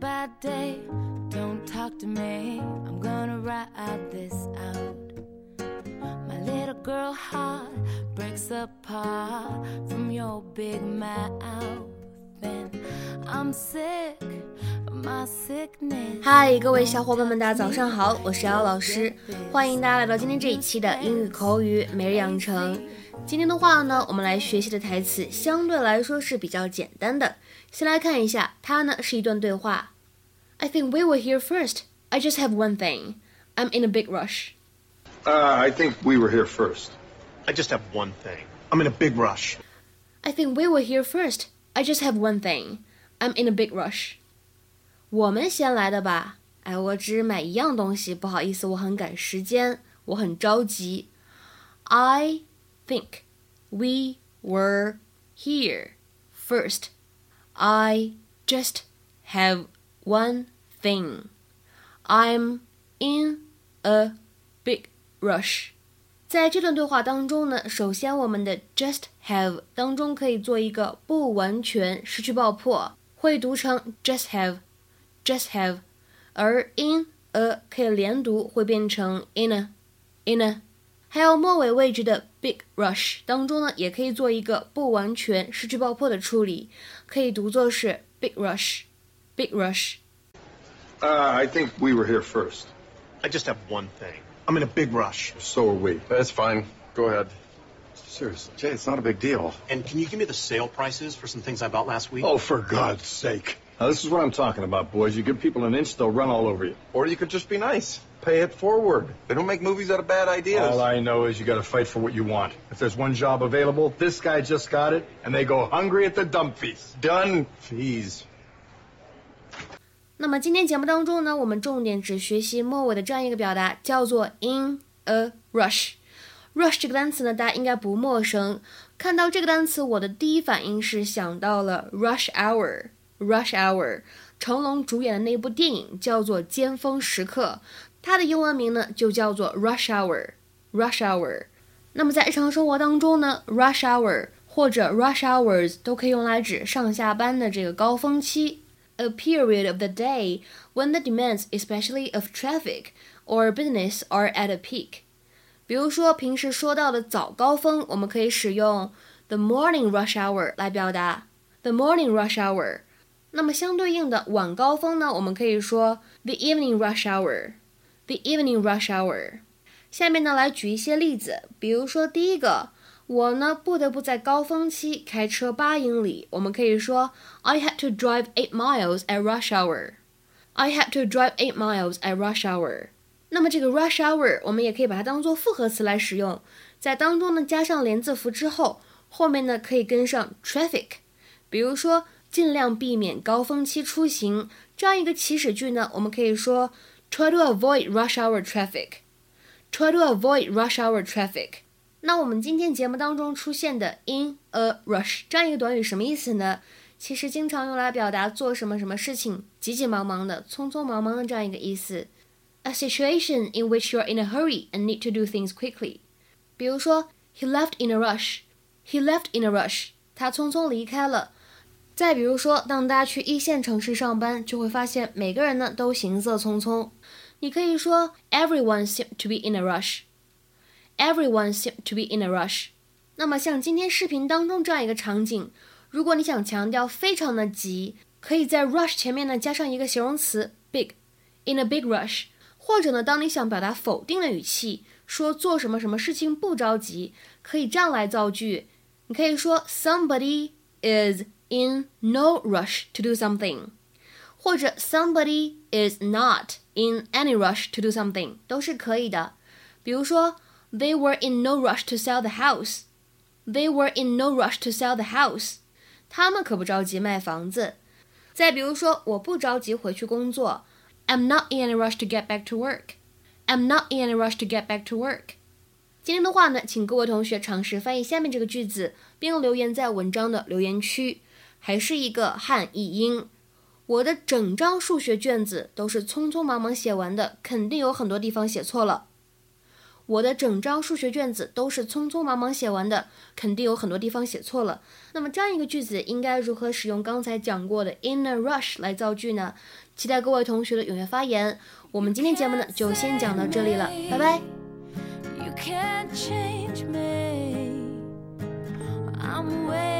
bad day, don't talk to me. I'm gonna ride this out. My little girl heart breaks apart from your big mouth. And I'm sick of my sickness. 嗨，各位小伙伴们，大家早上好，我是姚老师，欢迎大家来到今天这一期的英语口语每日养成。今天的话呢，我们来学习的台词相对来说是比较简单的。先来看一下，它呢是一段对话。I think we were here first. I just have one thing. I'm in a big rush. Uh, I think we were here first. I just have one thing. I'm in a big rush. I think we were here first. I just have one thing. I'm in a big rush. 我们先来的吧。哎，我只买一样东西，不好意思，我很赶时间，我很着急。I think we were here first. I just have one thing. I'm in a big rush. 在这段对话当中呢，首先我们的 just have 当中可以做一个不完全失去爆破，会读成 just have，just have，而 in a 可以连读，会变成 in a，in a。还有末尾位置的 big rush 当中呢，也可以做一个不完全失去爆破的处理，可以读作是 big rush，big rush。Uh, I think we were here first. I just have one thing. I'm in a big rush. So are we. That's fine. Go ahead. Seriously, Jay, it's not a big deal. And can you give me the sale prices for some things I bought last week? Oh, for God's sake. Now, this is what I'm talking about, boys. You give people an inch, they'll run all over you. Or you could just be nice. Pay it forward. They don't make movies out of bad ideas. All I know is you gotta fight for what you want. If there's one job available, this guy just got it, and they go hungry at the dump feast. Done. Fees. 那么今天节目当中呢，我们重点只学习末尾的这样一个表达，叫做 in a rush。 Rush 这个单词呢，大家应该不陌生。看到这个单词，我的第一反应是想到了 rush hour。rush hour，成龙主演的那部电影叫做《尖峰时刻》，它的英文名呢就叫做 rush hour。rush hour。那么在日常生活当中呢，rush hour 或者 rush hours 都可以用来指上下班的这个高峰期。a period of the day when the demands, especially of traffic or business, are at a peak. 比如说，平时说到的早高峰，我们可以使用 the morning rush hour 来表达 the morning rush hour。那么相对应的晚高峰呢，我们可以说 the evening rush hour。the evening rush hour。下面呢，来举一些例子，比如说第一个。我呢不得不在高峰期开车八英里。我们可以说 I had to drive eight miles at rush hour. I had to drive eight miles at rush hour. 那么这个 rush hour 我们也可以把它当做复合词来使用，在当中呢加上连字符之后，后面呢可以跟上 traffic。比如说尽量避免高峰期出行这样一个祈使句呢，我们可以说 try to avoid rush hour traffic. Try to avoid rush hour traffic. 那我们今天节目当中出现的 in a rush 这样一个短语什么意思呢？其实经常用来表达做什么什么事情急急忙忙的、匆匆忙忙的这样一个意思。A situation in which you are in a hurry and need to do things quickly。比如说，He left in a rush。He left in a rush。他匆匆离开了。再比如说，当大家去一线城市上班，就会发现每个人呢都行色匆匆。你可以说，Everyone seemed to be in a rush。Everyone seemed to be in a rush。那么像今天视频当中这样一个场景，如果你想强调非常的急，可以在 rush 前面呢加上一个形容词 big，in a big rush。 或者呢，当你想表达否定的语气，说做什么什么事情不着急，可以这样来造句。你可以说 somebody is in no rush to do something，或者 somebody is not in any rush to do something，都是可以的。比如说。They were in no rush to sell the house. They were in no rush to sell the house. 他们可不着急卖房子。再比如说，我不着急回去工作。 I'm not in a rush to get back to work. I'm not in a rush to get back to work. 今天的话呢，请各位同学尝试翻译下面这个句子，并留言在文章的留言区。还是一个汉译英。我的整张数学卷子都是匆匆忙忙写完的，肯定有很多地方写错了。我的整张数学卷子都是匆匆忙忙写完的，肯定有很多地方写错了。那么这样一个句子应该如何使用刚才讲过的 in a rush 来造句呢？期待各位同学的踊跃发言。我们今天节目呢就先讲到这里了，拜拜。You can't change me. I'm way